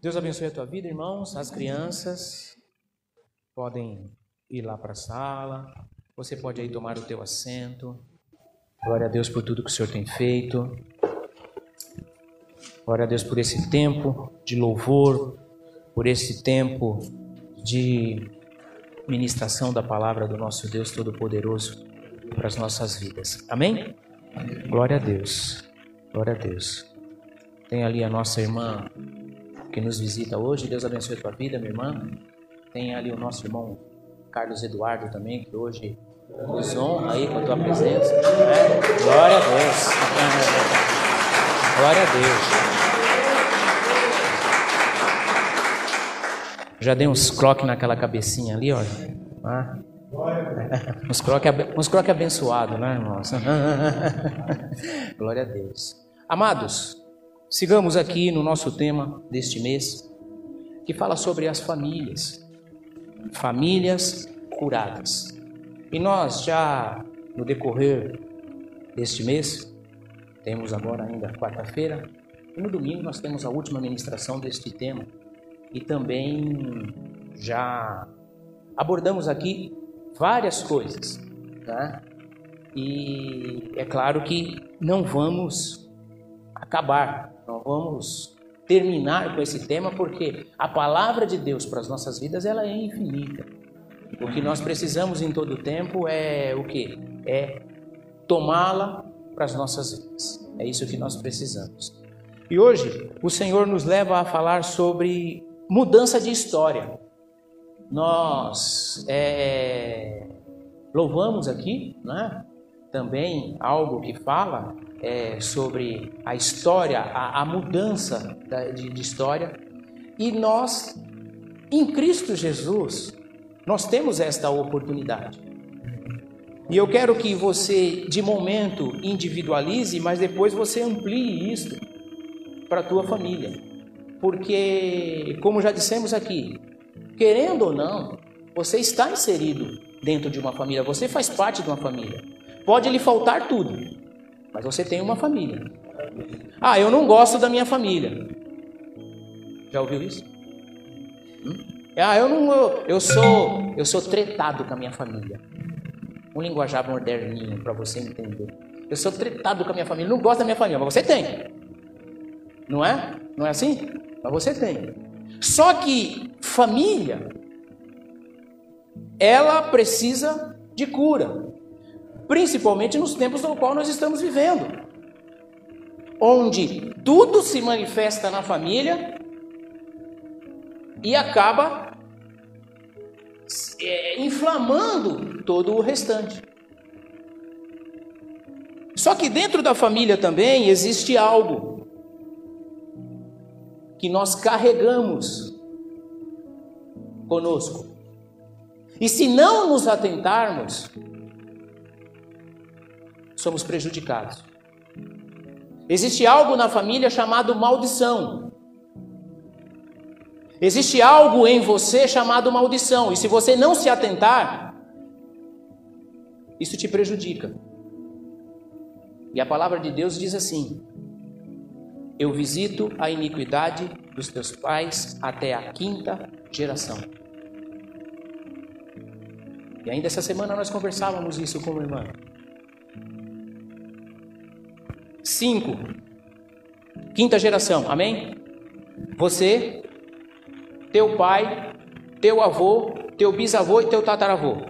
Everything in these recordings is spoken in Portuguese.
Deus abençoe a tua vida, irmãos. As crianças podem ir lá para a sala. Você pode aí tomar o teu assento. Glória a Deus por tudo que o Senhor tem feito. Glória a Deus por esse tempo de louvor, por esse tempo de ministração da palavra do nosso Deus Todo-Poderoso para as nossas vidas. Amém? Glória a Deus. Glória a Deus. Tem ali a nossa irmã que nos visita hoje. Deus abençoe a tua vida, minha irmã. Tem ali o nosso irmão Carlos Eduardo também, que hoje nos honra aí com a tua presença. Né? Glória a Deus. Glória a Deus. Já dei uns croques naquela cabecinha ali, ó. Ah. Uns croques croque abençoados, né, irmãos? Glória a Deus. Amados, sigamos aqui no nosso tema deste mês, que fala sobre as famílias. Famílias curadas. E nós já, no decorrer deste mês, temos agora ainda quarta-feira, e no domingo nós temos a última ministração deste tema e também já abordamos aqui várias coisas, né? E é claro que não vamos acabar, não vamos terminar com esse tema porque a palavra de Deus para as nossas vidas ela é infinita. O que nós precisamos em todo tempo é o que? É tomá-la para as nossas vidas. É isso que nós precisamos. E hoje o Senhor nos leva a falar sobre mudança de história. Nós é, louvamos aqui, né? Também algo que fala é, sobre a história, a, a mudança da, de, de história. E nós, em Cristo Jesus, nós temos esta oportunidade. E eu quero que você, de momento, individualize, mas depois você amplie isso para a tua família. Porque, como já dissemos aqui, querendo ou não, você está inserido dentro de uma família, você faz parte de uma família. Pode lhe faltar tudo, mas você tem uma família. Ah, eu não gosto da minha família. Já ouviu isso? Hum? Ah, eu não, eu, eu sou, eu sou tretado com a minha família. Um linguajar moderninho para você entender. Eu sou tretado com a minha família, não gosto da minha família, mas você tem. Não é? Não é assim? Mas você tem. Só que família, ela precisa de cura. Principalmente nos tempos no qual nós estamos vivendo. Onde tudo se manifesta na família e acaba é, inflamando todo o restante. Só que dentro da família também existe algo que nós carregamos conosco. E se não nos atentarmos, somos prejudicados. Existe algo na família chamado maldição. Existe algo em você chamado maldição, e se você não se atentar, isso te prejudica. E a palavra de Deus diz assim: eu visito a iniquidade dos teus pais até a quinta geração. E ainda essa semana nós conversávamos isso com o irmã. Cinco. Quinta geração, amém? Você, teu pai, teu avô, teu bisavô e teu tataravô.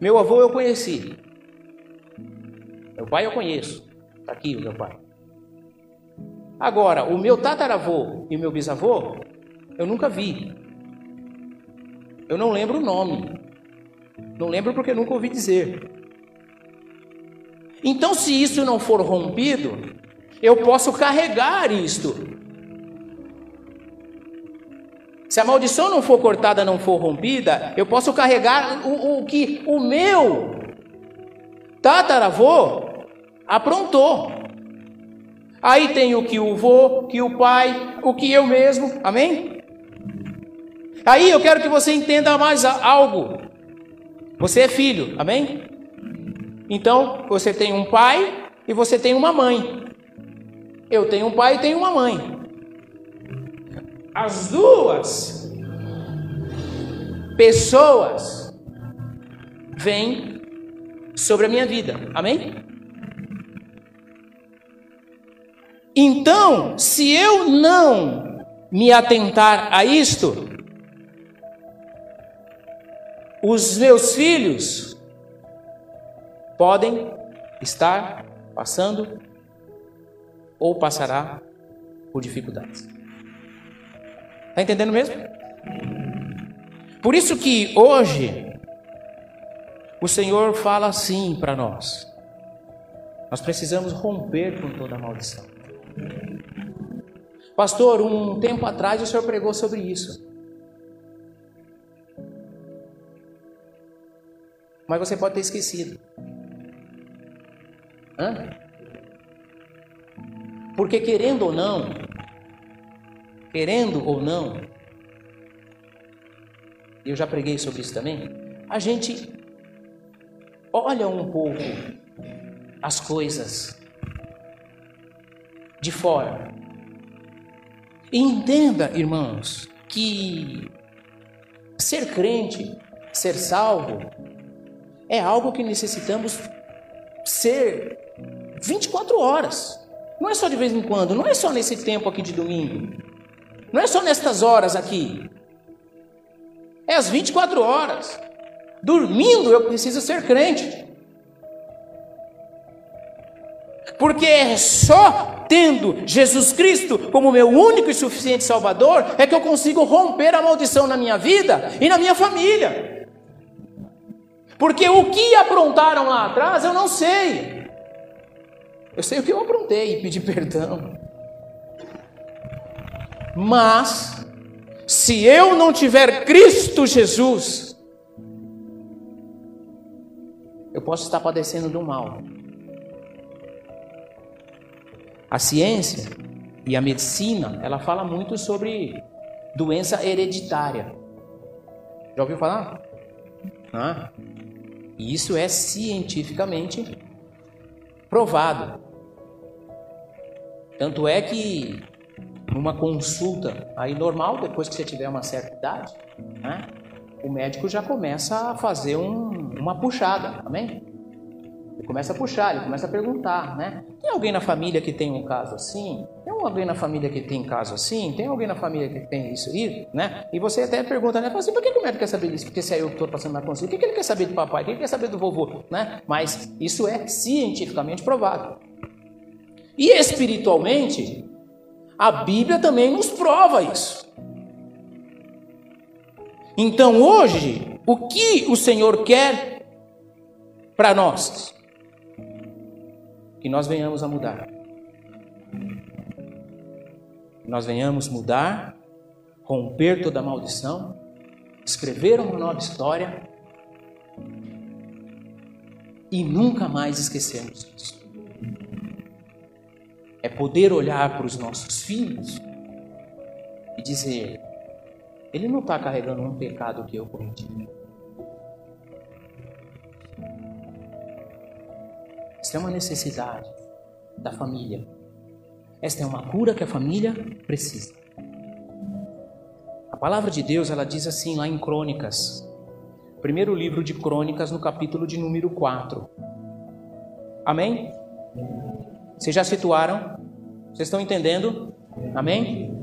Meu avô eu conheci. Meu pai eu conheço. Está aqui o meu pai. Agora, o meu tataravô e o meu bisavô, eu nunca vi. Eu não lembro o nome. Não lembro porque nunca ouvi dizer. Então, se isso não for rompido, eu posso carregar isto. Se a maldição não for cortada, não for rompida, eu posso carregar o, o que o meu tataravô aprontou. Aí tem o que o vô, que o pai, o que eu mesmo, amém? Aí eu quero que você entenda mais algo. Você é filho, amém? Então você tem um pai e você tem uma mãe. Eu tenho um pai e tenho uma mãe. as duas pessoas vêm sobre a minha vida. Amém? Então, se eu não me atentar a isto, os meus filhos podem estar passando ou passará por dificuldades. Está entendendo mesmo? Por isso que hoje o Senhor fala assim para nós. Nós precisamos romper com toda a maldição. Pastor, um tempo atrás o Senhor pregou sobre isso. Mas você pode ter esquecido. Hã? Porque querendo ou não, querendo ou não, eu já preguei sobre isso também, a gente olha um pouco as coisas de fora. E entenda, irmãos, que ser crente, ser salvo, é algo que necessitamos ser 24 horas. Não é só de vez em quando, não é só nesse tempo aqui de domingo. Não é só nestas horas aqui. É as 24 horas. Dormindo eu preciso ser crente. Porque é só tendo Jesus Cristo como meu único e suficiente Salvador é que eu consigo romper a maldição na minha vida e na minha família. Porque o que aprontaram lá atrás eu não sei. Eu sei o que eu aprontei e pedi perdão. Mas, se eu não tiver Cristo Jesus, eu posso estar padecendo do mal. A ciência e a medicina, ela fala muito sobre doença hereditária. Já ouviu falar? Ah, isso é cientificamente provado. Tanto é que numa consulta aí normal, depois que você tiver uma certa idade, né, o médico já começa a fazer um, uma puxada, amém? Ele começa a puxar, ele começa a perguntar, né? Tem alguém na família que tem um caso assim? Tem alguém na família que tem caso assim? Tem alguém na família que tem isso aí, né? E você até pergunta, né? Fala assim, por que, que o médico quer saber disso? Porque se é eu que estou passando na consulta, o que, que ele quer saber do papai? O que ele quer saber do vovô, né? Mas isso é cientificamente provado. E espiritualmente, a Bíblia também nos prova isso. Então hoje, o que o Senhor quer para nós? Que nós venhamos a mudar. Que nós venhamos mudar, romper toda a maldição, escrever uma nova história e nunca mais esquecermos disso. É poder olhar para os nossos filhos e dizer: ele não está carregando um pecado que eu cometi. Esta é uma necessidade da família. Esta é uma cura que a família precisa. A palavra de Deus, ela diz assim lá em Crônicas, primeiro livro de Crônicas, no capítulo de número 4. Amém? Vocês já situaram? Vocês estão entendendo? Amém?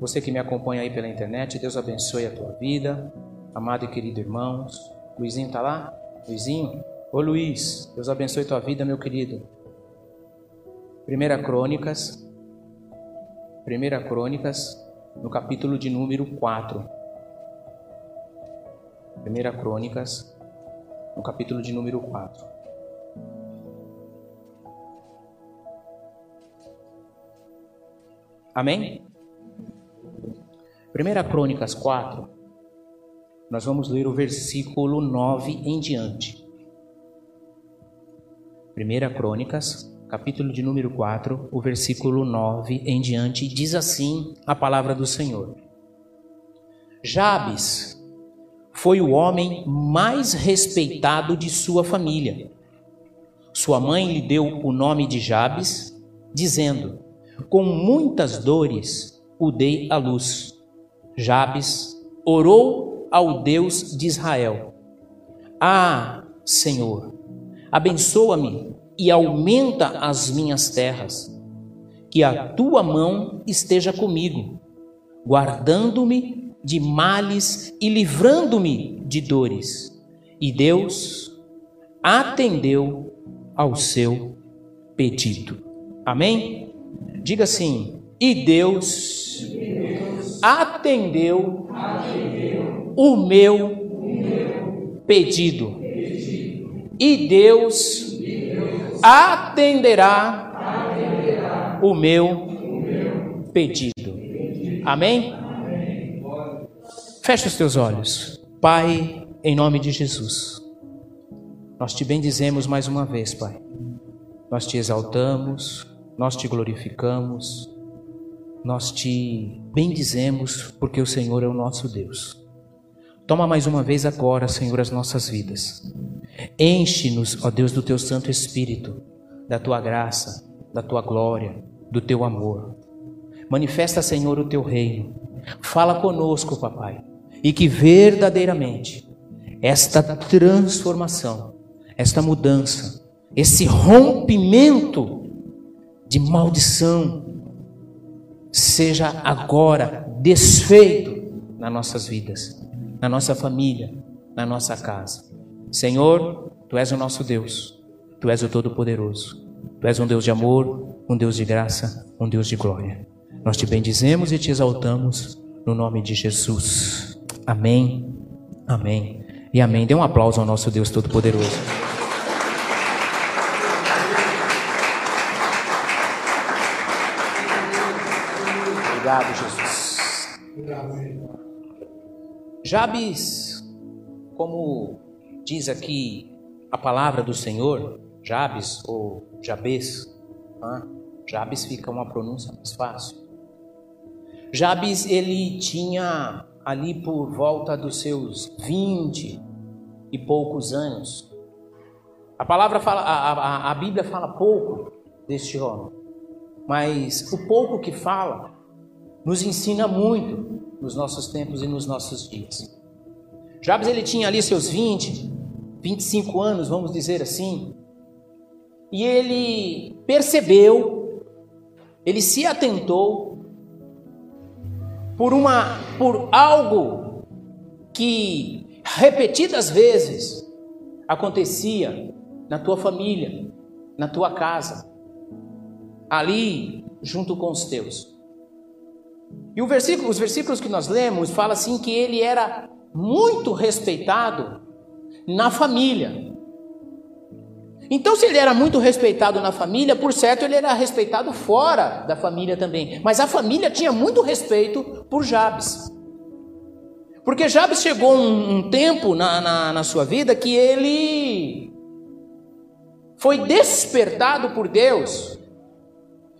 Você que me acompanha aí pela internet, Deus abençoe a tua vida, amado e querido irmãos. Luizinho está lá? Luizinho? Ô Luiz, Deus abençoe tua vida, meu querido. Primeira Crônicas, Primeira Crônicas, no capítulo de número 4. Primeira Crônicas, no capítulo de número 4. Amém? Primeira Crônicas 4, nós vamos ler o versículo 9 em diante. 1 Crônicas, capítulo de número 4, o versículo 9 em diante, diz assim a palavra do Senhor: Jabes foi o homem mais respeitado de sua família. Sua mãe lhe deu o nome de Jabes, dizendo: com muitas dores o dei à luz. Jabes orou ao Deus de Israel: Ah, Senhor, abençoa-me e aumenta as minhas terras. Que a tua mão esteja comigo, guardando-me de males e livrando-me de dores. E Deus atendeu ao seu pedido. Amém? Diga assim: e Deus, atendeu, o meu, pedido. E Deus, atenderá, o meu, pedido. Amém? Feche os teus olhos. Pai, em nome de Jesus, nós te bendizemos mais uma vez, Pai. Nós te exaltamos, nós te glorificamos, nós te bendizemos, porque o Senhor é o nosso Deus. Toma mais uma vez agora, Senhor, as nossas vidas. Enche-nos, ó Deus, do teu Santo Espírito, da tua graça, da tua glória, do teu amor. Manifesta, Senhor, o teu reino. Fala conosco, papai, e que verdadeiramente esta transformação, esta mudança, esse rompimento de maldição seja agora desfeito nas nossas vidas, na nossa família, na nossa casa. Senhor, tu és o nosso Deus, tu és o Todo-Poderoso, tu és um Deus de amor, um Deus de graça, um Deus de glória. Nós te bendizemos e te exaltamos no nome de Jesus. Amém, amém e amém. Dê um aplauso ao nosso Deus Todo-Poderoso. Obrigado, Jesus. Jabes, como diz aqui a palavra do Senhor, Jabes ou Jabes, ah, Jabes fica uma pronúncia mais fácil. Jabes, ele tinha ali por volta dos seus vinte e poucos anos. A palavra fala, a, a, a Bíblia fala pouco deste homem, mas o pouco que fala nos ensina muito nos nossos tempos e nos nossos dias. Jabes ele tinha ali seus 20, 25 anos, vamos dizer assim, e ele percebeu, ele se atentou por uma por algo que repetidas vezes acontecia na tua família, na tua casa, ali junto com os teus. E versículo, os versículos que nós lemos fala assim que ele era muito respeitado na família. Então, se ele era muito respeitado na família, por certo ele era respeitado fora da família também. Mas a família tinha muito respeito por Jabes. Porque Jabes chegou um, um tempo na, na, na sua vida que ele foi despertado por Deus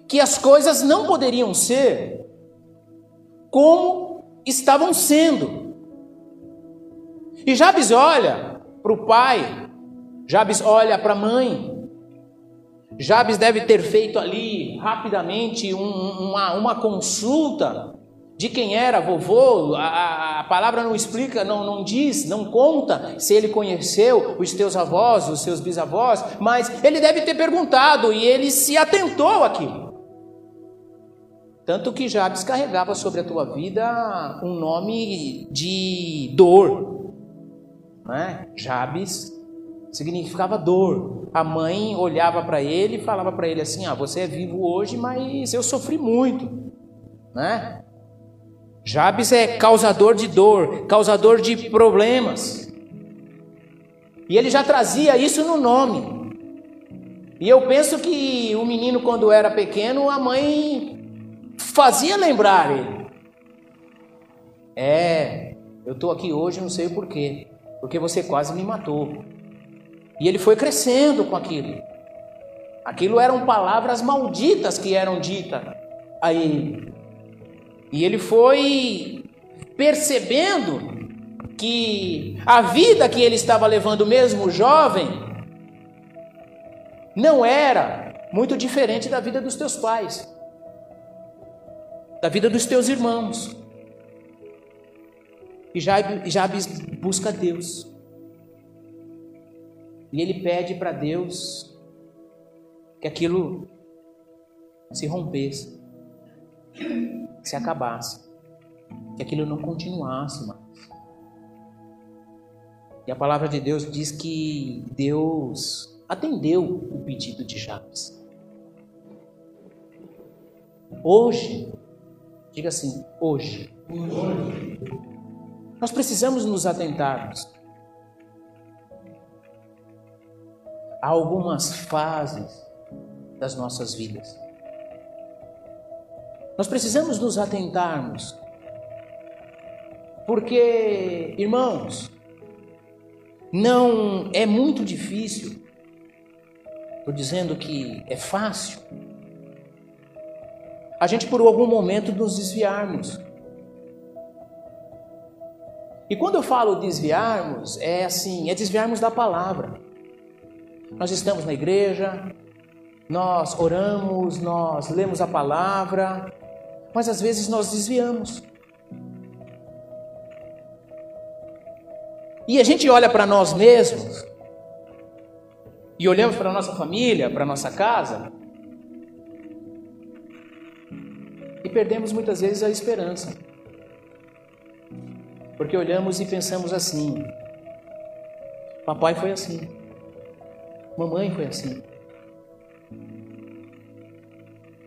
que as coisas não poderiam ser como estavam sendo. E Jabes olha para o pai, Jabes olha para a mãe. Jabes deve ter feito ali rapidamente um, uma, uma consulta de quem era vovô, a, a, palavra não explica, não, não diz, não conta se ele conheceu os teus avós, os seus bisavós, mas ele deve ter perguntado e ele se atentou àquilo. Tanto que Jabes carregava sobre a tua vida um nome de dor. Né? Jabes significava dor. A mãe olhava para ele e falava para ele assim: Ah, você é vivo hoje, mas eu sofri muito. Né? Jabes é causador de dor, causador de problemas. E ele já trazia isso no nome. E eu penso que o menino, quando era pequeno, a mãe fazia lembrar ele. É, eu estou aqui hoje, não sei o porquê, porque você quase me matou. E ele foi crescendo com aquilo. Aquilo eram palavras malditas que eram ditas a ele. E ele foi percebendo que a vida que ele estava levando, mesmo jovem, não era muito diferente da vida dos teus pais. da vida dos teus irmãos. E Jabes busca Deus. E ele pede para Deus que aquilo se rompesse, se acabasse, que aquilo não continuasse mais. E a palavra de Deus diz que Deus atendeu o pedido de Jabes. Hoje, diga assim, hoje, nós precisamos nos atentarmos a algumas fases das nossas vidas. Nós precisamos nos atentarmos, porque, irmãos, não é muito difícil, estou dizendo que é fácil, a gente por algum momento nos desviarmos. E quando eu falo desviarmos, é assim, é desviarmos da palavra. Nós estamos na igreja, nós oramos, nós lemos a palavra, mas às vezes nós desviamos. E a gente olha para nós mesmos, e olhamos para a nossa família, para a nossa casa, e perdemos muitas vezes a esperança. Porque olhamos e pensamos assim: papai foi assim, mamãe foi assim.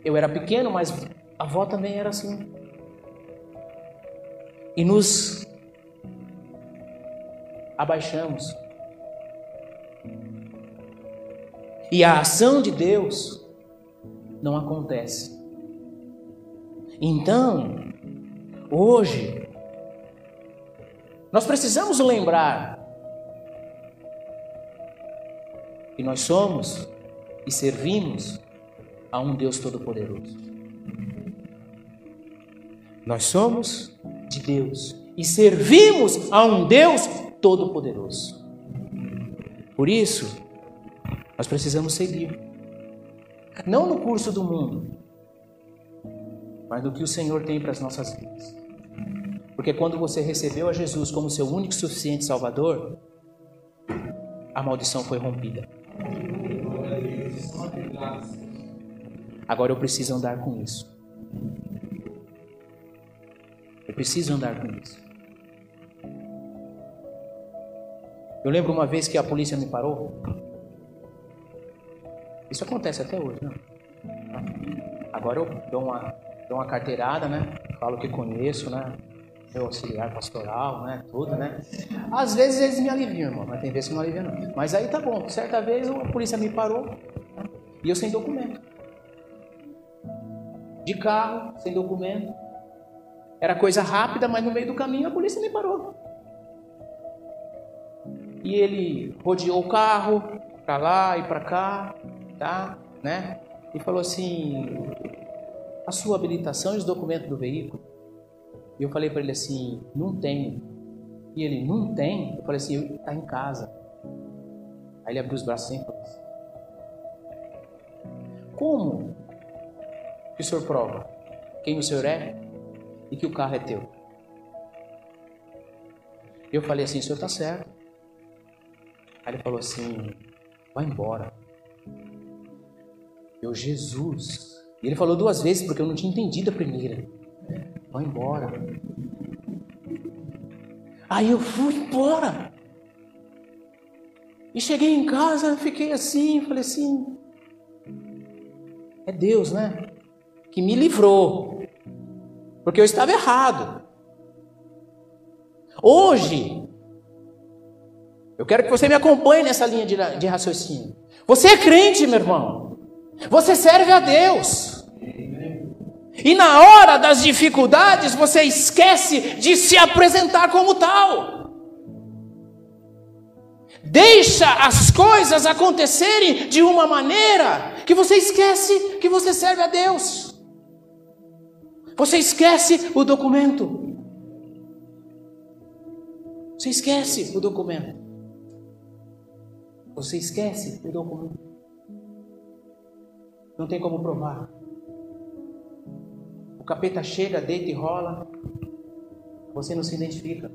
Eu era pequeno, mas a avó também era assim. E nos abaixamos. E a ação de Deus não acontece. Então, hoje, nós precisamos lembrar que nós somos e servimos a um Deus Todo-Poderoso. Nós somos de Deus e servimos a um Deus Todo-Poderoso. Por isso, nós precisamos seguir. Não no curso do mundo, mas no que o Senhor tem para as nossas vidas. Porque quando você recebeu a Jesus como seu único e suficiente Salvador, a maldição foi rompida. Agora eu preciso andar com isso. Eu preciso andar com isso. Eu lembro uma vez que a polícia me parou. Isso acontece até hoje, né? Agora eu dou uma, dou uma carteirada, né? Falo que conheço, né? Meu auxiliar pastoral, né? Tudo, né? Às vezes eles me aliviam, irmão, mas tem vezes que não aliviam, não. Mas aí tá bom. Certa vez a polícia me parou e eu sem documento de carro, sem documento. Era coisa rápida, mas no meio do caminho a polícia me parou. E ele rodeou o carro para lá e para cá, tá? Né? E falou assim: a sua habilitação e os documentos do veículo. E eu falei para ele assim: não tenho. E ele: não tem? Eu falei assim: está em casa. Aí ele abriu os braços assim e falou assim: como que o senhor prova quem o senhor é e que o carro é teu. Eu falei assim, o senhor está certo. Aí ele falou assim, vai embora. Eu, Jesus. E ele falou duas vezes porque eu não tinha entendido a primeira. Vai embora. Aí eu fui embora. E cheguei em casa, fiquei assim, falei assim, é Deus, né? que me livrou, porque eu estava errado. Hoje, eu quero que você me acompanhe nessa linha de, de raciocínio. Você é crente, meu irmão. Você serve a Deus. E na hora das dificuldades, você esquece de se apresentar como tal. Deixa as coisas acontecerem de uma maneira que você esquece que você serve a Deus. Você esquece o documento. Você esquece o documento. Você esquece o documento. Não tem como provar. Capeta chega, deita e rola. Você não se identifica.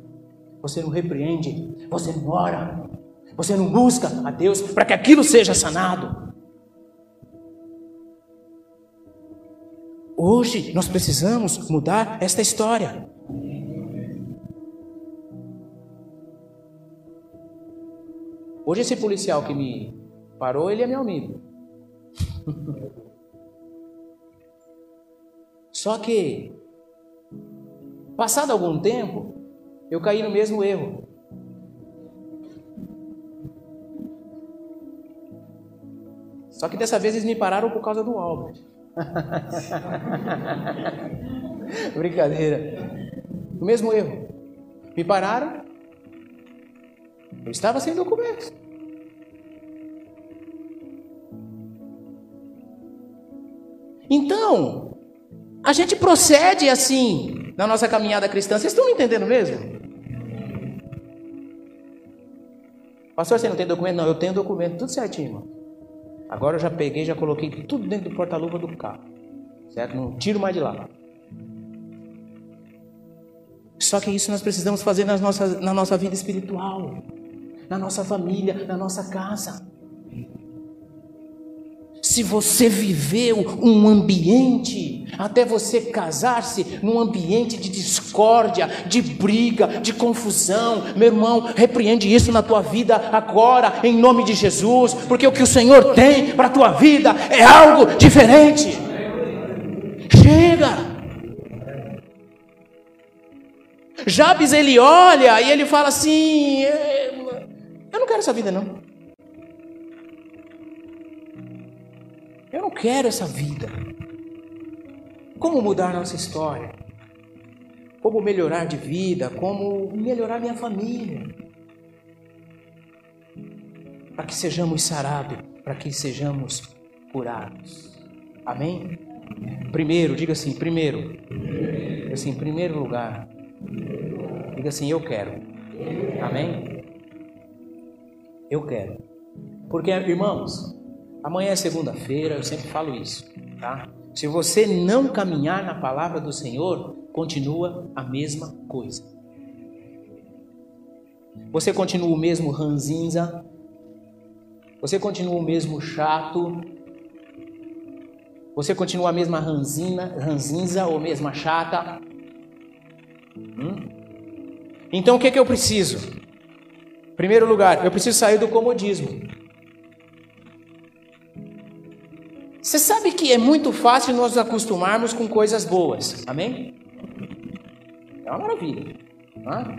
Você não repreende. Você não ora. Você não busca a Deus para que aquilo seja sanado. Hoje nós precisamos mudar esta história. Hoje esse policial que me parou, ele é meu amigo. Só que, passado algum tempo, eu caí no mesmo erro. Só que dessa vez eles me pararam por causa do Albert. Brincadeira. O mesmo erro. Me pararam. Eu estava sem documentos. Então, a gente procede assim na nossa caminhada cristã. Vocês estão me entendendo mesmo? Pastor, você não tem documento? Não, eu tenho documento, tudo certinho, irmão. Agora eu já peguei, já coloquei tudo dentro do porta-luva do carro. Certo? Não tiro mais de lá. Só que isso nós precisamos fazer nas nossas, na nossa vida espiritual, na nossa família, na nossa casa. Se você viveu um ambiente, até você casar-se num ambiente de discórdia, de briga, de confusão, meu irmão, repreende isso na tua vida agora, em nome de Jesus, porque o que o Senhor tem para a tua vida é algo diferente. Chega! Jabes ele olha e ele fala assim: Eu não quero essa vida, não. Eu não quero essa vida. Como mudar nossa história? Como melhorar de vida? Como melhorar minha família? Para que sejamos sarados, para que sejamos curados. Amém? Primeiro, diga assim, primeiro. Diga assim, em primeiro lugar. Diga assim, eu quero. Amém? Eu quero. Porque, irmãos, Amanhã é segunda-feira, eu sempre falo isso, tá? Se você não caminhar na palavra do Senhor, continua a mesma coisa. Você continua o mesmo ranzinza, você continua o mesmo chato, você continua a mesma ranzina, ranzinza ou mesma chata. Hum? Então o que, que eu preciso? Primeiro lugar, eu preciso sair do comodismo. Você sabe que é muito fácil nós nos acostumarmos com coisas boas, amém? É uma maravilha. Não é?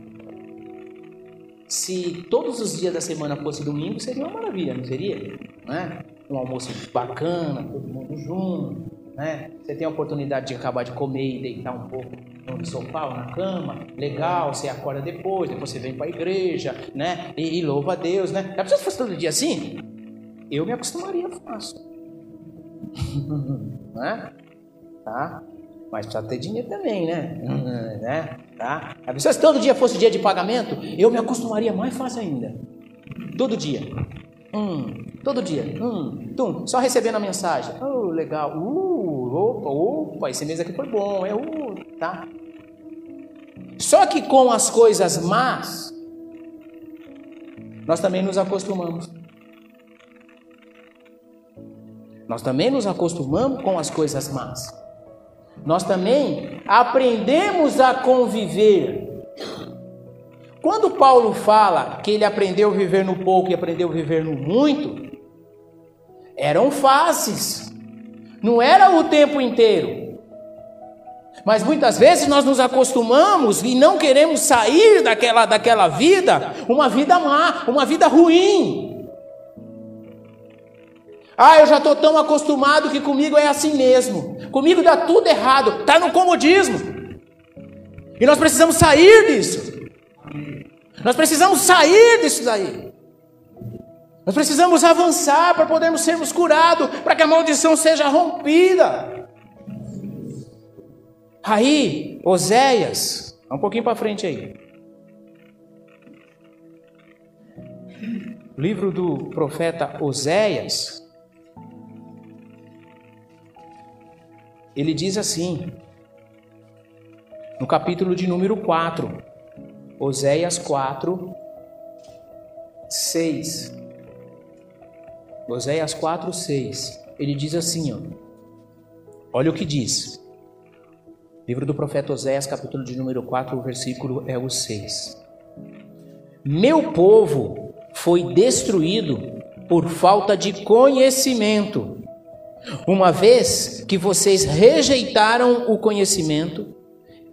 Se todos os dias da semana fosse domingo, seria uma maravilha, não seria? Não é? Um almoço bacana, todo mundo junto, né? Você tem a oportunidade de acabar de comer e deitar um pouco no sofá ou na cama, legal, você acorda depois, depois você vem para a igreja, né? E, e, louva a Deus, né? Já precisa fosse todo dia assim? Eu me acostumaria fácil. né? Tá? Mas precisa ter dinheiro também, né? Hum, né? Tá? Se todo dia fosse dia de pagamento, eu me acostumaria mais fácil ainda. Todo dia. Hum, todo dia. Hum, tum, só recebendo a mensagem. Oh, legal. Uh, opa, opa, esse mês aqui foi bom. É, uh, tá? Só que com as coisas más, nós também nos acostumamos. Nós também nos acostumamos com as coisas más. Nós também aprendemos a conviver. Quando Paulo fala que ele aprendeu a viver no pouco e aprendeu a viver no muito, eram fases, não era o tempo inteiro. Mas muitas vezes nós nos acostumamos e não queremos sair daquela, daquela vida, uma vida má, uma vida ruim. Ah, eu já estou tão acostumado que comigo é assim mesmo. Comigo dá tudo errado. Está no comodismo. E nós precisamos sair disso. Nós precisamos sair disso daí. Nós precisamos avançar para podermos sermos curados, para que a maldição seja rompida. Aí, Oséias, um pouquinho para frente aí. livro do profeta Oséias, ele diz assim: no capítulo de número 4. Oséias 4, 6. Oséias 4, 6. Ele diz assim, ó. Olha o que diz. Livro do profeta Oséias, capítulo de número 4, o versículo é o 6. Meu povo foi destruído por falta de conhecimento. Uma vez que vocês rejeitaram o conhecimento,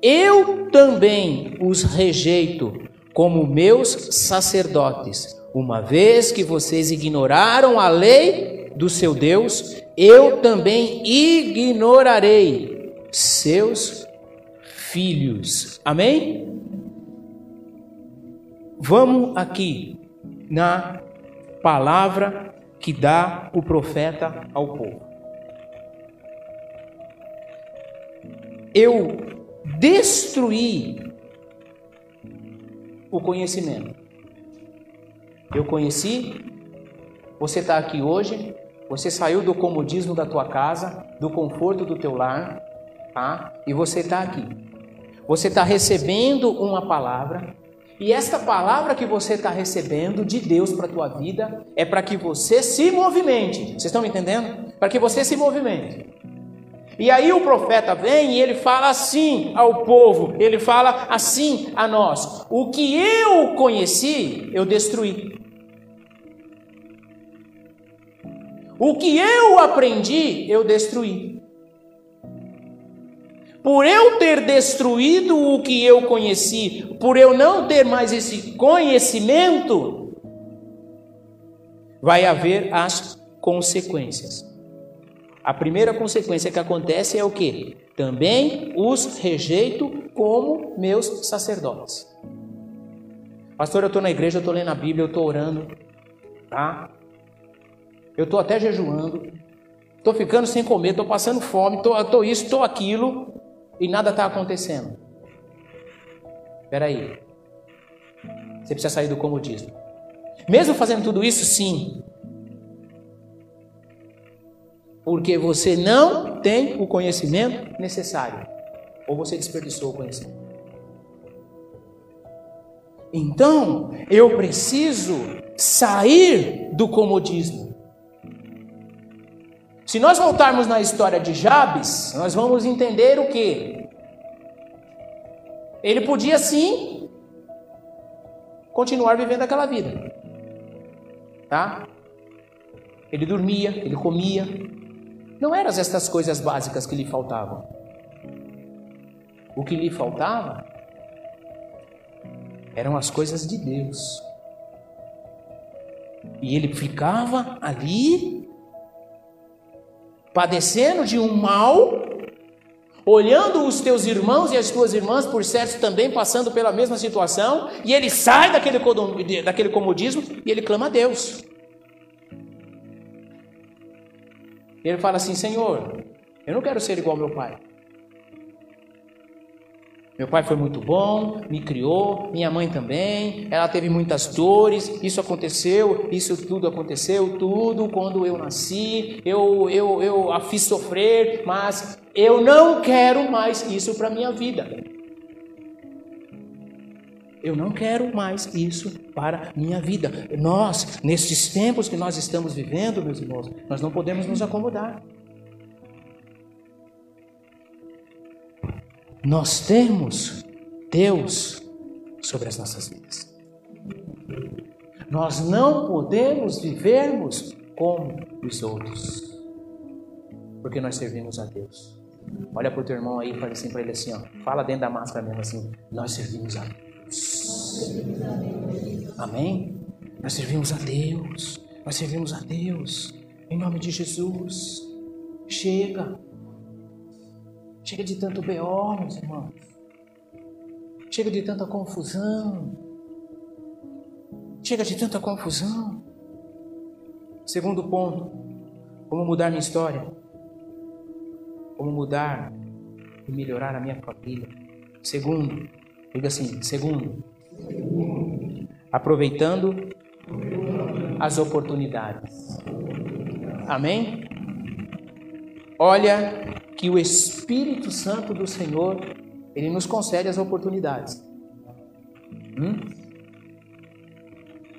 eu também os rejeito como meus sacerdotes. Uma vez que vocês ignoraram a lei do seu Deus, eu também ignorarei seus filhos. Amém? Vamos aqui na palavra que dá o profeta ao povo. Eu destruí o conhecimento. Eu conheci, você está aqui hoje, você saiu do comodismo da tua casa, do conforto do teu lar, tá? E você está aqui. Você está recebendo uma palavra, e esta palavra que você está recebendo de Deus para a tua vida é para que você se movimente. Vocês estão me entendendo? Para que você se movimente. E aí o profeta vem e ele fala assim ao povo, ele fala assim a nós: O que eu conheci, eu destruí. O que eu aprendi, eu destruí. Por eu ter destruído o que eu conheci, por eu não ter mais esse conhecimento, vai haver as consequências. A primeira consequência que acontece é o que? Também os rejeito como meus sacerdotes. Pastor, eu estou na igreja, eu estou lendo a Bíblia, eu estou orando, tá? Eu estou até jejuando, estou ficando sem comer, estou passando fome, estou isso, estou aquilo, e nada está acontecendo. Espera aí. Você precisa sair do comodismo. Mesmo fazendo tudo isso, sim, porque você não tem o conhecimento necessário, ou você desperdiçou o conhecimento. Então, eu preciso sair do comodismo. Se nós voltarmos na história de Jabes, nós vamos entender o que? Ele podia sim continuar vivendo aquela vida. Tá? Ele dormia, ele comia, não eram estas coisas básicas que lhe faltavam. O que lhe faltava eram as coisas de Deus. E ele ficava ali, padecendo de um mal, olhando os teus irmãos e as tuas irmãs, por certo, também passando pela mesma situação, e ele sai daquele, daquele comodismo e ele clama a Deus. Ele fala assim: Senhor, eu não quero ser igual ao meu pai. Meu pai foi muito bom, me criou, minha mãe também. Ela teve muitas dores. Isso aconteceu, isso tudo aconteceu, tudo quando eu nasci. Eu, eu, eu a fiz sofrer, mas eu não quero mais isso para minha vida. Eu não quero mais isso para minha vida. Nós, nesses tempos que nós estamos vivendo, meus irmãos, nós não podemos nos acomodar. Nós temos Deus sobre as nossas vidas. Nós não podemos vivermos como os outros, porque nós servimos a Deus. Olha para o teu irmão aí e fala assim para ele assim, ó, fala dentro da máscara mesmo assim, nós servimos a Deus. Amém? Nós servimos a Deus. Nós servimos a Deus. Em nome de Jesus. Chega. Chega de tanto B.O., meus irmãos. Chega de tanta confusão. Chega de tanta confusão. Segundo ponto, como mudar minha história? Como mudar e melhorar a minha família? Segundo, Diga assim: segundo, aproveitando as oportunidades. Amém? Olha que o Espírito Santo do Senhor Ele nos concede as oportunidades. Hum?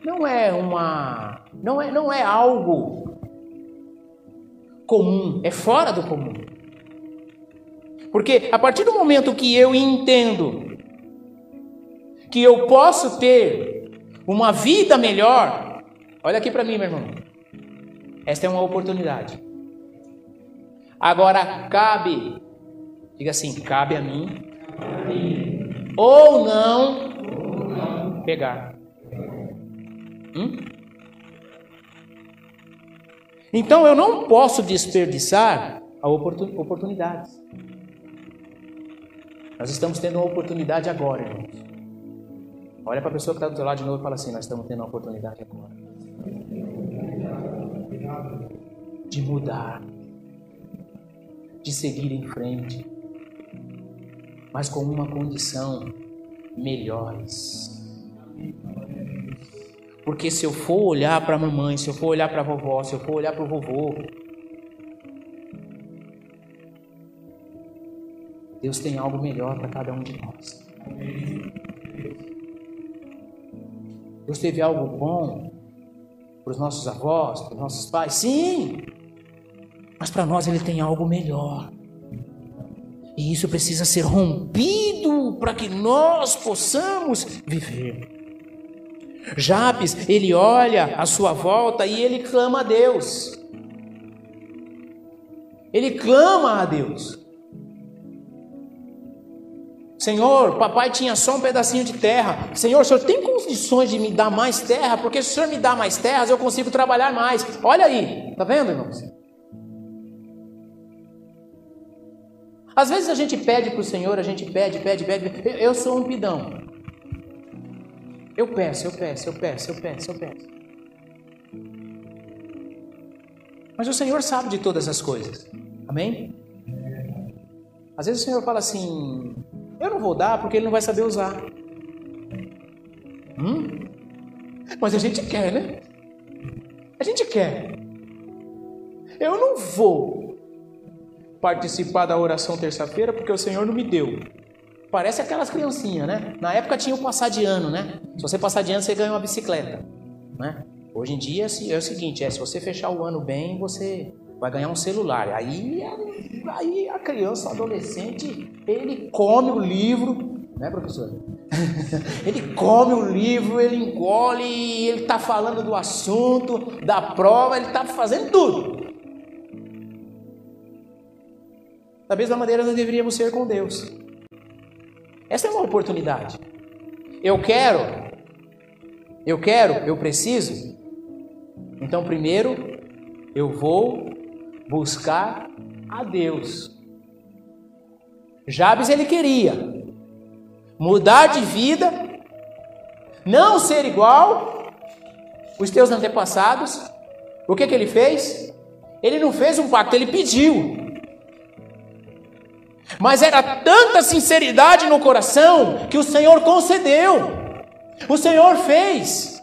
Não é uma, não é, não é algo comum, é fora do comum. Porque a partir do momento que eu entendo que eu posso ter uma vida melhor, olha aqui para mim, meu irmão. Esta é uma oportunidade. Agora cabe, diga assim, cabe a mim, ou não pegar. Hum? Então eu não posso desperdiçar a oportunidade. Nós estamos tendo uma oportunidade agora, irmãos. Olha para a pessoa que está do seu lado de novo e fala assim: Nós estamos tendo uma oportunidade agora de mudar, de seguir em frente, mas com uma condição melhores. Porque se eu for olhar para a mamãe, se eu for olhar para a vovó, se eu for olhar para o vovô, Deus tem algo melhor para cada um de nós. Deus teve algo bom para os nossos avós, para os nossos pais, sim, mas para nós Ele tem algo melhor. E isso precisa ser rompido para que nós possamos viver. Jabes, ele olha à sua volta e ele clama a Deus. Ele clama a Deus. Senhor, papai tinha só um pedacinho de terra. Senhor, o senhor tem condições de me dar mais terra? Porque se o senhor me dá mais terras, eu consigo trabalhar mais. Olha aí, tá vendo, irmãos? Às vezes a gente pede para o Senhor, a gente pede, pede, pede. Eu sou um pidão. Eu peço, eu peço, eu peço, eu peço, eu peço. Mas o Senhor sabe de todas as coisas. Amém? Às vezes o Senhor fala assim: eu não vou dar porque ele não vai saber usar. Hum? Mas a gente quer, né? A gente quer. Eu não vou participar da oração terça-feira porque o Senhor não me deu. Parece aquelas criancinhas, né? Na época tinha o passar de ano, né? Se você passar de ano, você ganha uma bicicleta, né? Hoje em dia é o seguinte, é se você fechar o ano bem, você vai ganhar um celular. Aí, aí a criança, o adolescente, ele come o livro, né, professor? ele come o livro, ele engole, ele está falando do assunto, da prova, ele está fazendo tudo. Da mesma maneira, nós deveríamos ser com Deus. Essa é uma oportunidade. Eu quero, eu quero, eu preciso. Então, primeiro, eu vou buscar a Deus. Jabes ele queria mudar de vida, não ser igual os teus antepassados. O que que ele fez? Ele não fez um pacto, ele pediu. Mas era tanta sinceridade no coração que o Senhor concedeu. O Senhor fez.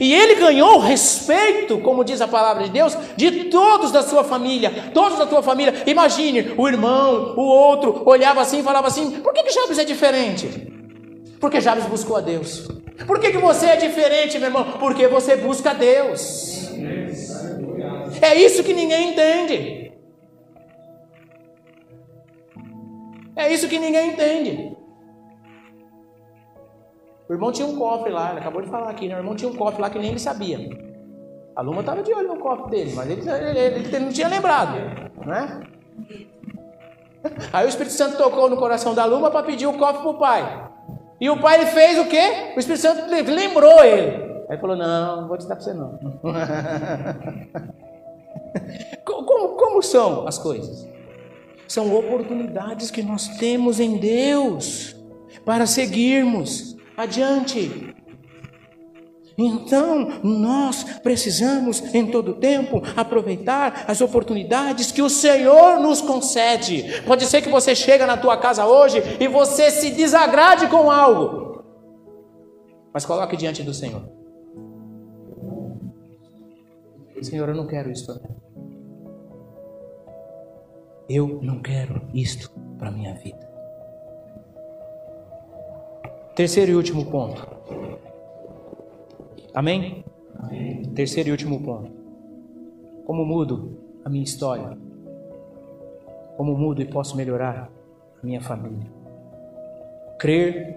E ele ganhou respeito, como diz a palavra de Deus, de todos da sua família, todos da tua família. Imagine, o irmão, o outro, olhava assim e falava assim: por que, que Jabes é diferente? Porque Jabes buscou a Deus. Por que, que você é diferente, meu irmão? Porque você busca a Deus. É isso que ninguém entende. É isso que ninguém entende. O irmão tinha um cofre lá, ele acabou de falar aqui, né? O irmão tinha um cofre lá que nem ele sabia. A Luma estava de olho no cofre dele, mas ele, ele, ele, não tinha lembrado, né? Aí o Espírito Santo tocou no coração da Luma para pedir o cofre para o pai. E o pai ele fez o quê? O Espírito Santo lembrou ele. Aí falou: Não, não vou te dar para você não. como, como são as coisas? São oportunidades que nós temos em Deus para seguirmos adiante. Então, nós precisamos em todo tempo aproveitar as oportunidades que o Senhor nos concede. Pode ser que você chega na tua casa hoje e você se desagrade com algo. Mas coloque diante do Senhor. Senhor, eu não quero isso. Eu não quero isto para minha vida. Terceiro e último ponto. Amém? Amém? Terceiro e último ponto. Como mudo a minha história? Como mudo e posso melhorar a minha família? Crer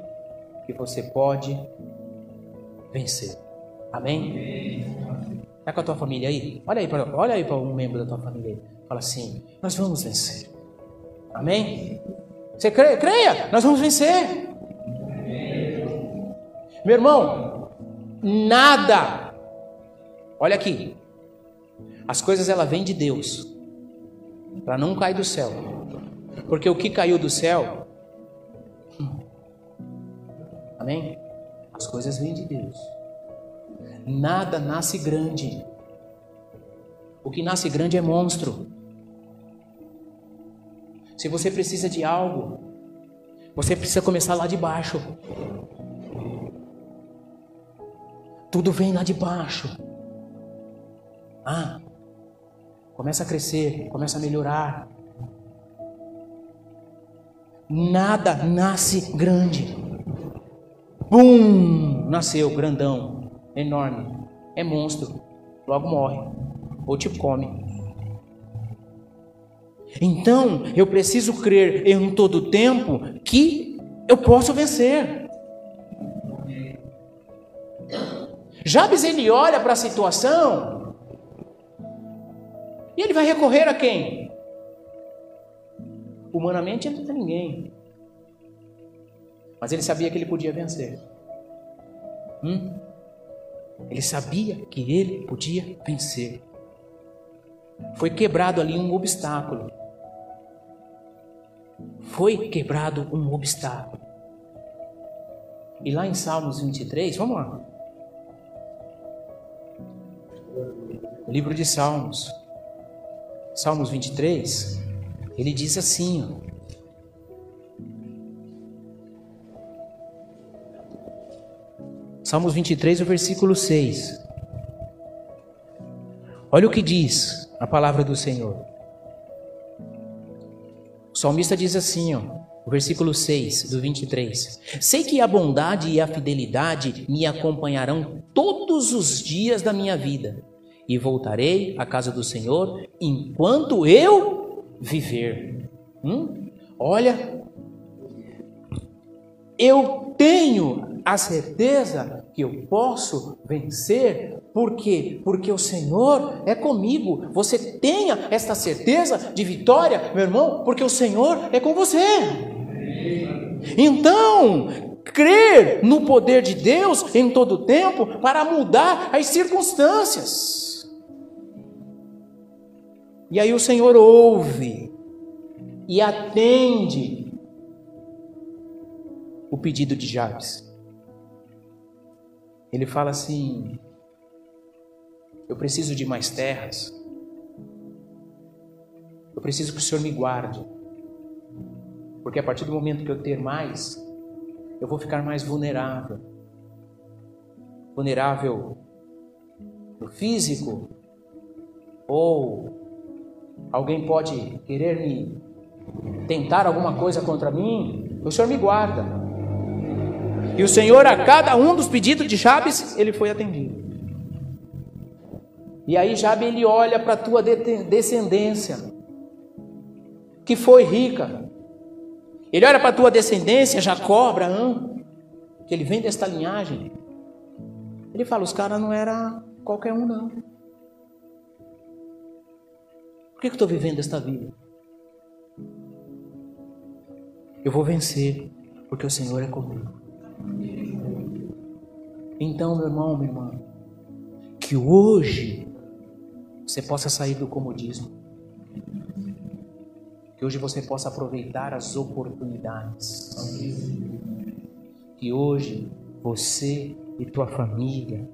que você pode vencer. Amém? Está com a tua família aí? Olha aí para olha aí para um membro da tua família. Aí. Fala assim: nós vamos vencer. Amém? Você crê, creia, nós vamos vencer. Meu irmão, nada. Olha aqui. As coisas ela vêm de Deus. Para não cair do céu. Porque o que caiu do céu Amém? As coisas vêm de Deus. Nada nasce grande. O que nasce grande é monstro. Se você precisa de algo, você precisa começar lá de baixo. Tudo vem lá de baixo. Ah, começa a crescer, começa a melhorar. Nada nasce grande. Bum! Nasceu grandão, enorme. É monstro. Logo morre. Ou te come. Então, eu preciso crer em todo tempo que eu posso vencer. Jabes ele olha para a situação e ele vai recorrer a quem? Humanamente não tem ninguém. Mas ele sabia que ele podia vencer. Hum? Ele sabia que ele podia vencer. Foi quebrado ali um obstáculo. Foi quebrado um obstáculo. E lá em Salmos 23, vamos lá. O livro de Salmos, Salmos 23, ele diz assim: ó, Salmos 23, o versículo 6. Olha o que diz a palavra do Senhor. O salmista diz assim, ó, o versículo 6 do 23: Sei que a bondade e a fidelidade me acompanharão todos os dias da minha vida, e voltarei à casa do Senhor enquanto eu viver. Hum? Olha, eu tenho a certeza que eu posso vencer, por quê? Porque o Senhor é comigo. Você tenha esta certeza de vitória, meu irmão, porque o Senhor é com você. Então, crer no poder de Deus em todo o tempo para mudar as circunstâncias. E aí o Senhor ouve e atende o pedido de Jabes. Ele fala assim: Eu preciso de mais terras. Eu preciso que o Senhor me guarde. Porque a partir do momento que eu ter mais, eu vou ficar mais vulnerável. Vulnerável no físico, ou alguém pode querer me tentar alguma coisa contra mim, o Senhor me guarda. E o Senhor, a cada um dos pedidos de Jabes, ele foi atendido. E aí Jabe ele olha para a tua descendência, que foi rica. Ele olha para a tua descendência, Jacó, Abraão, que ele vem desta linhagem. Ele fala: os caras não era qualquer um, não. Por que, eu estou vivendo esta vida? Eu vou vencer, porque o Senhor é comigo. Então, meu irmão, minha irmã, que hoje você possa sair do comodismo. Que hoje você possa aproveitar as oportunidades. Que hoje você e tua família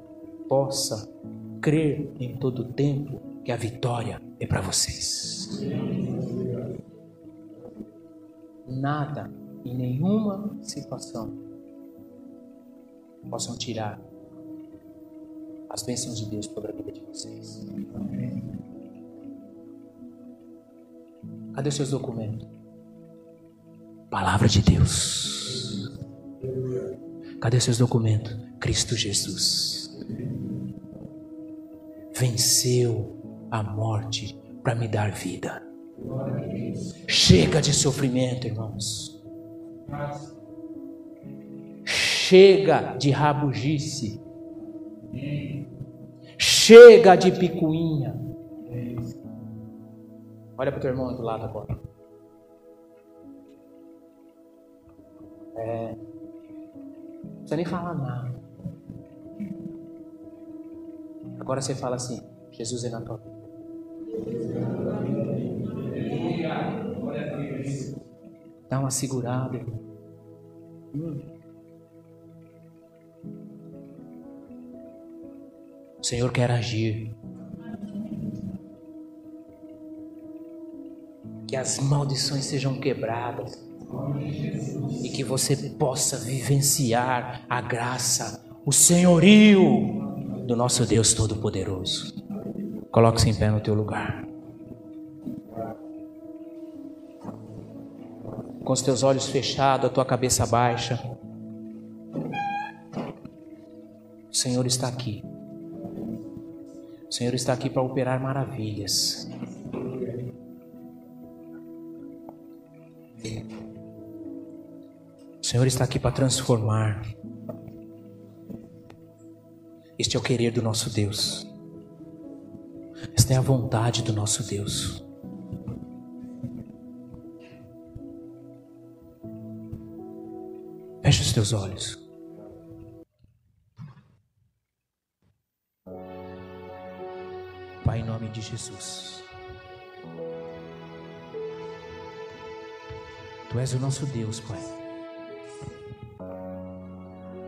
possa crer em todo tempo que a vitória é para vocês. Nada e nenhuma situação possam tirar as bênçãos de Deus sobre a vida de vocês. Cadê os seus documentos? Palavra de Deus. Cadê seus documentos? Cristo Jesus venceu a morte para me dar vida. Chega de sofrimento, irmãos. Chega de rabugice. Chega de picuinha. Olha para o teu irmão do lado agora. É. Não precisa nem falar nada. Agora você fala assim: Jesus é na tua vida. Dá uma segurada. O Senhor quer agir. Que as maldições sejam quebradas. E que você possa vivenciar a graça, o senhorio do nosso Deus Todo-Poderoso. Coloque-se em pé no teu lugar. Com os teus olhos fechados, a tua cabeça baixa. O Senhor está aqui. O Senhor está aqui para operar maravilhas. O Senhor está aqui para transformar. Este é o querer do nosso Deus. É a vontade do nosso Deus. Feche os teus olhos. Pai, em nome de Jesus. Tu és o nosso Deus, Pai.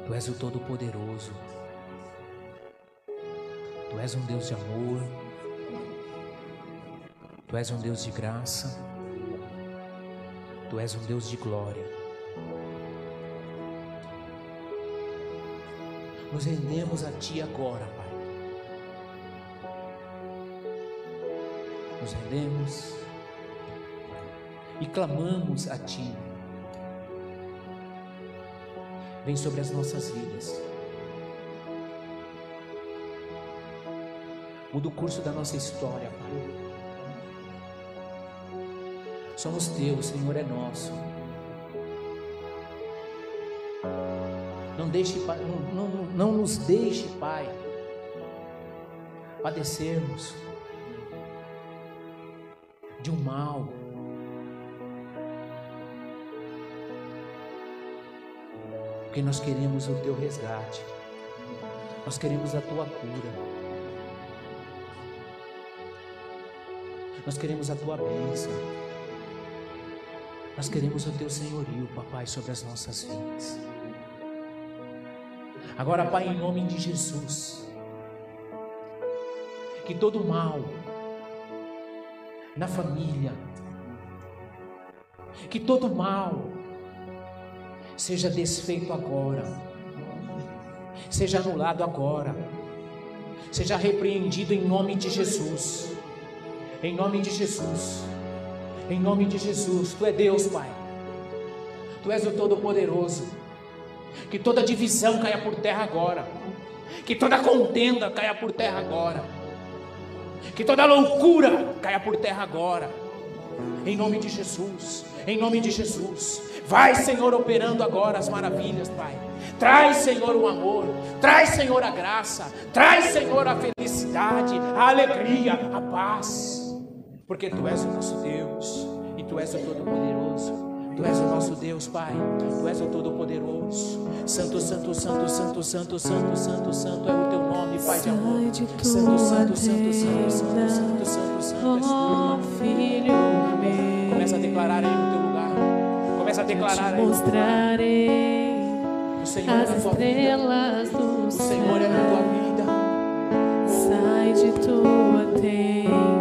Tu és o Todo-Poderoso. Tu és um Deus de amor. Tu és um Deus de graça. Tu és um Deus de glória. Nos rendemos a Ti agora, Pai. Nos rendemos e clamamos a Ti. Vem sobre as nossas vidas. Muda o curso da nossa história, Pai. Somos teus, Senhor é nosso. Não deixe, não, não, não nos deixe, Pai, padecermos de um mal. Porque nós queremos o teu resgate. Nós queremos a tua cura. Nós queremos a tua bênção. Nós queremos o teu senhorio, papai, sobre as nossas vidas. Agora, Pai, em nome de Jesus, que todo mal na família, que todo mal seja desfeito agora, seja anulado agora, seja repreendido em nome de Jesus, em nome de Jesus. Em nome de Jesus, Tu é Deus, Pai. Tu és o Todo-Poderoso. Que toda divisão caia por terra agora. Que toda contenda caia por terra agora. Que toda loucura caia por terra agora. Em nome de Jesus. Em nome de Jesus. Vai, Senhor, operando agora as maravilhas, Pai. Traz, Senhor, o amor. Traz, Senhor, a graça. Traz, Senhor, a felicidade, a alegria, a paz porque tu és o nosso Deus e tu és o Todo-Poderoso. Tu és o nosso Deus, Pai. Tu és o Todo-Poderoso. Santo, santo, santo, santo, santo, santo, santo, santo é o teu nome, Pai de amor. Santo, santo, santo, santo, santo, santo, santo, santo, oh, filho meu. Começa a declarar ele no teu lugar. Começa a declarar ele. Mostrarei o Senhor as estrelas do céu. O Senhor é na tua vida. Sai de tua tenda.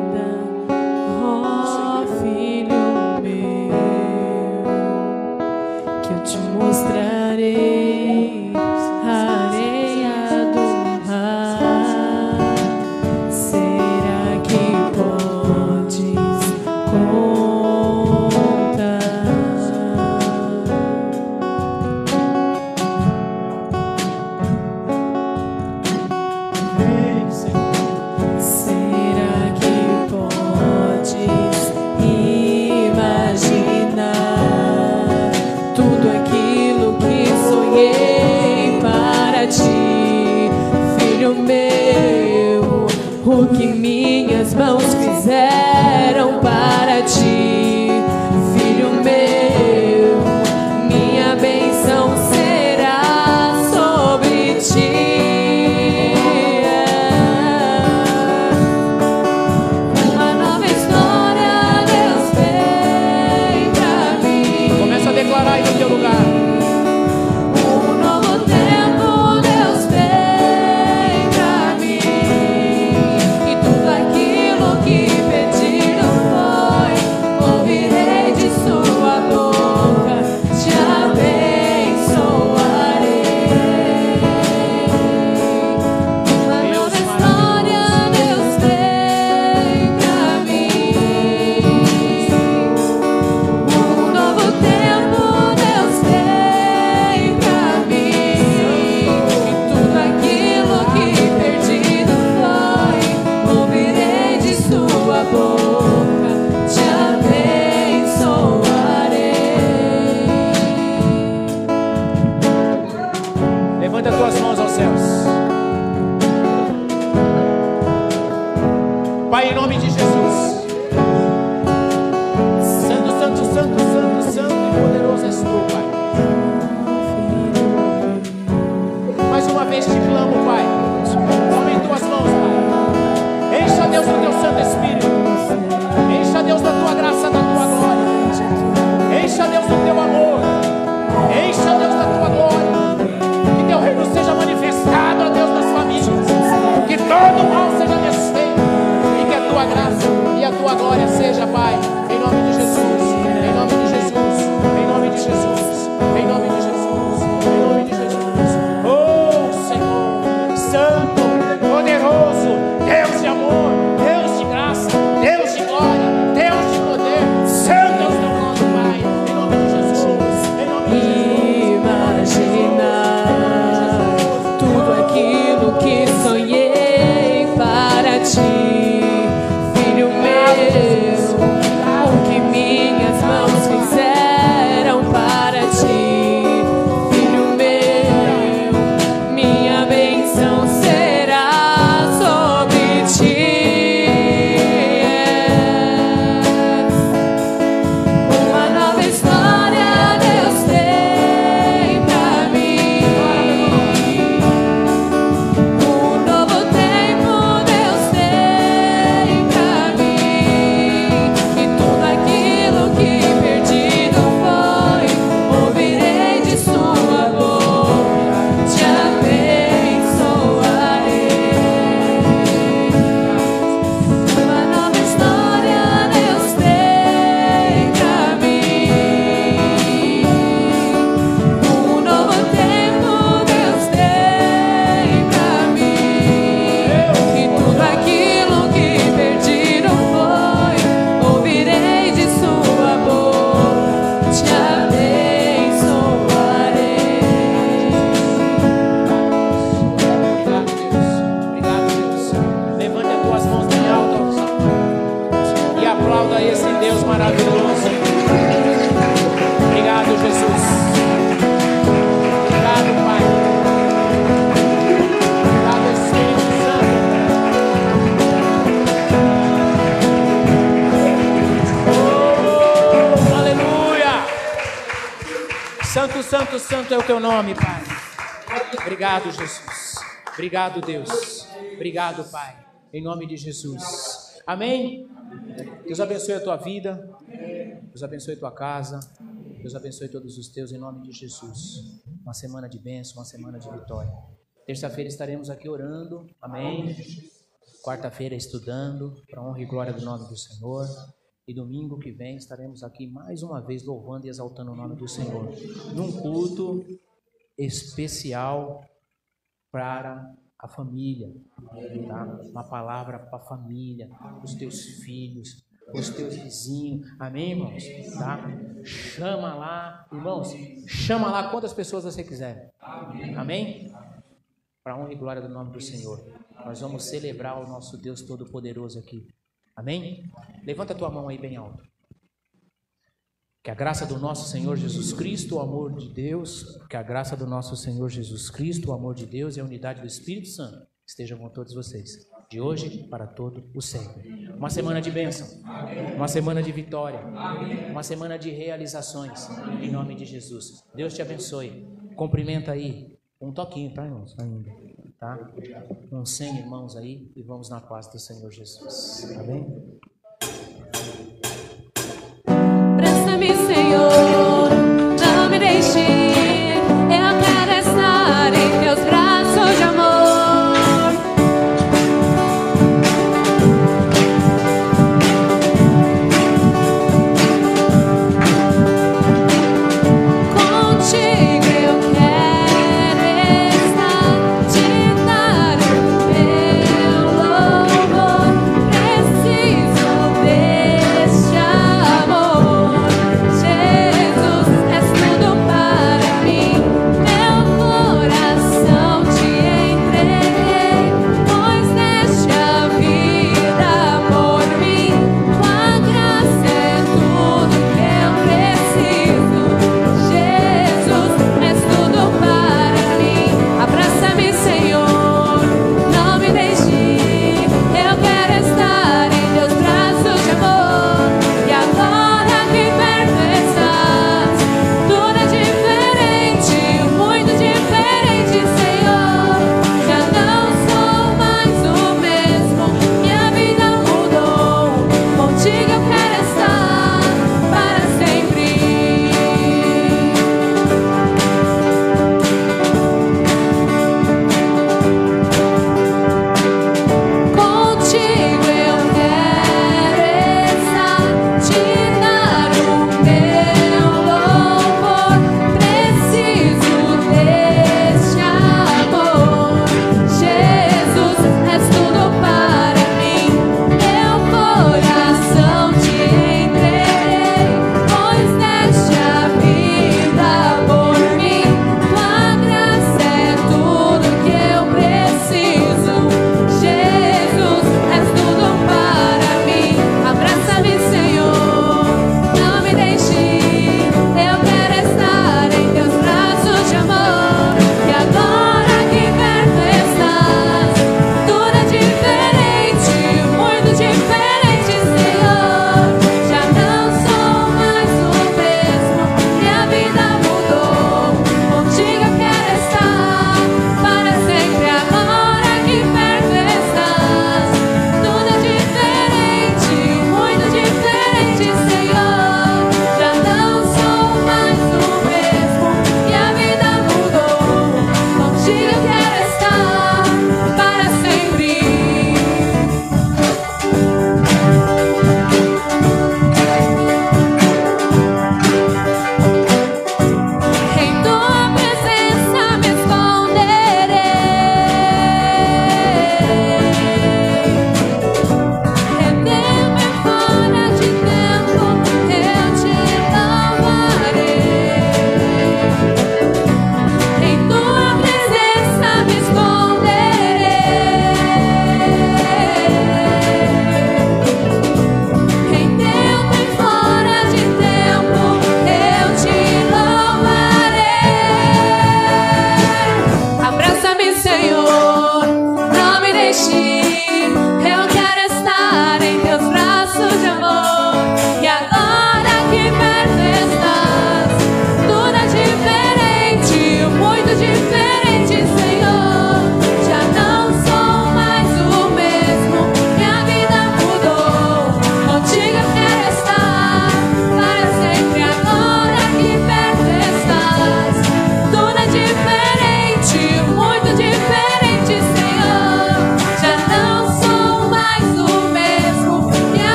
Santo é o teu nome, Pai. Obrigado, Jesus. Obrigado, Deus. Obrigado, Pai. Em nome de Jesus. Amém. Deus abençoe a tua vida. Deus abençoe a tua casa. Deus abençoe todos os teus em nome de Jesus. Uma semana de bênção, uma semana de vitória. Terça-feira estaremos aqui orando. Amém. Quarta-feira estudando para honra e glória do nome do Senhor. E domingo que vem estaremos aqui mais uma vez louvando e exaltando o nome do Senhor. Num culto especial para a família. Tá? Uma palavra para a família, os teus filhos, os teus vizinhos. Amém, irmãos? Tá? Chama lá, irmãos, chama lá quantas pessoas você quiser. Amém? Para a honra e glória do nome do Senhor. Nós vamos celebrar o nosso Deus Todo-Poderoso aqui. Amém? Levanta a tua mão aí bem alto. Que a graça do nosso Senhor Jesus Cristo, o amor de Deus, que a graça do nosso Senhor Jesus Cristo, o amor de Deus e a unidade do Espírito Santo estejam com todos vocês. de hoje para todo o sempre. Uma semana de bênção, uma semana de vitória, uma semana de realizações, em nome de Jesus. Deus te abençoe. Cumprimenta aí, um toquinho para nós ainda, tá? Uns 100 irmãos aí e vamos na paz do Senhor Jesus. Amém?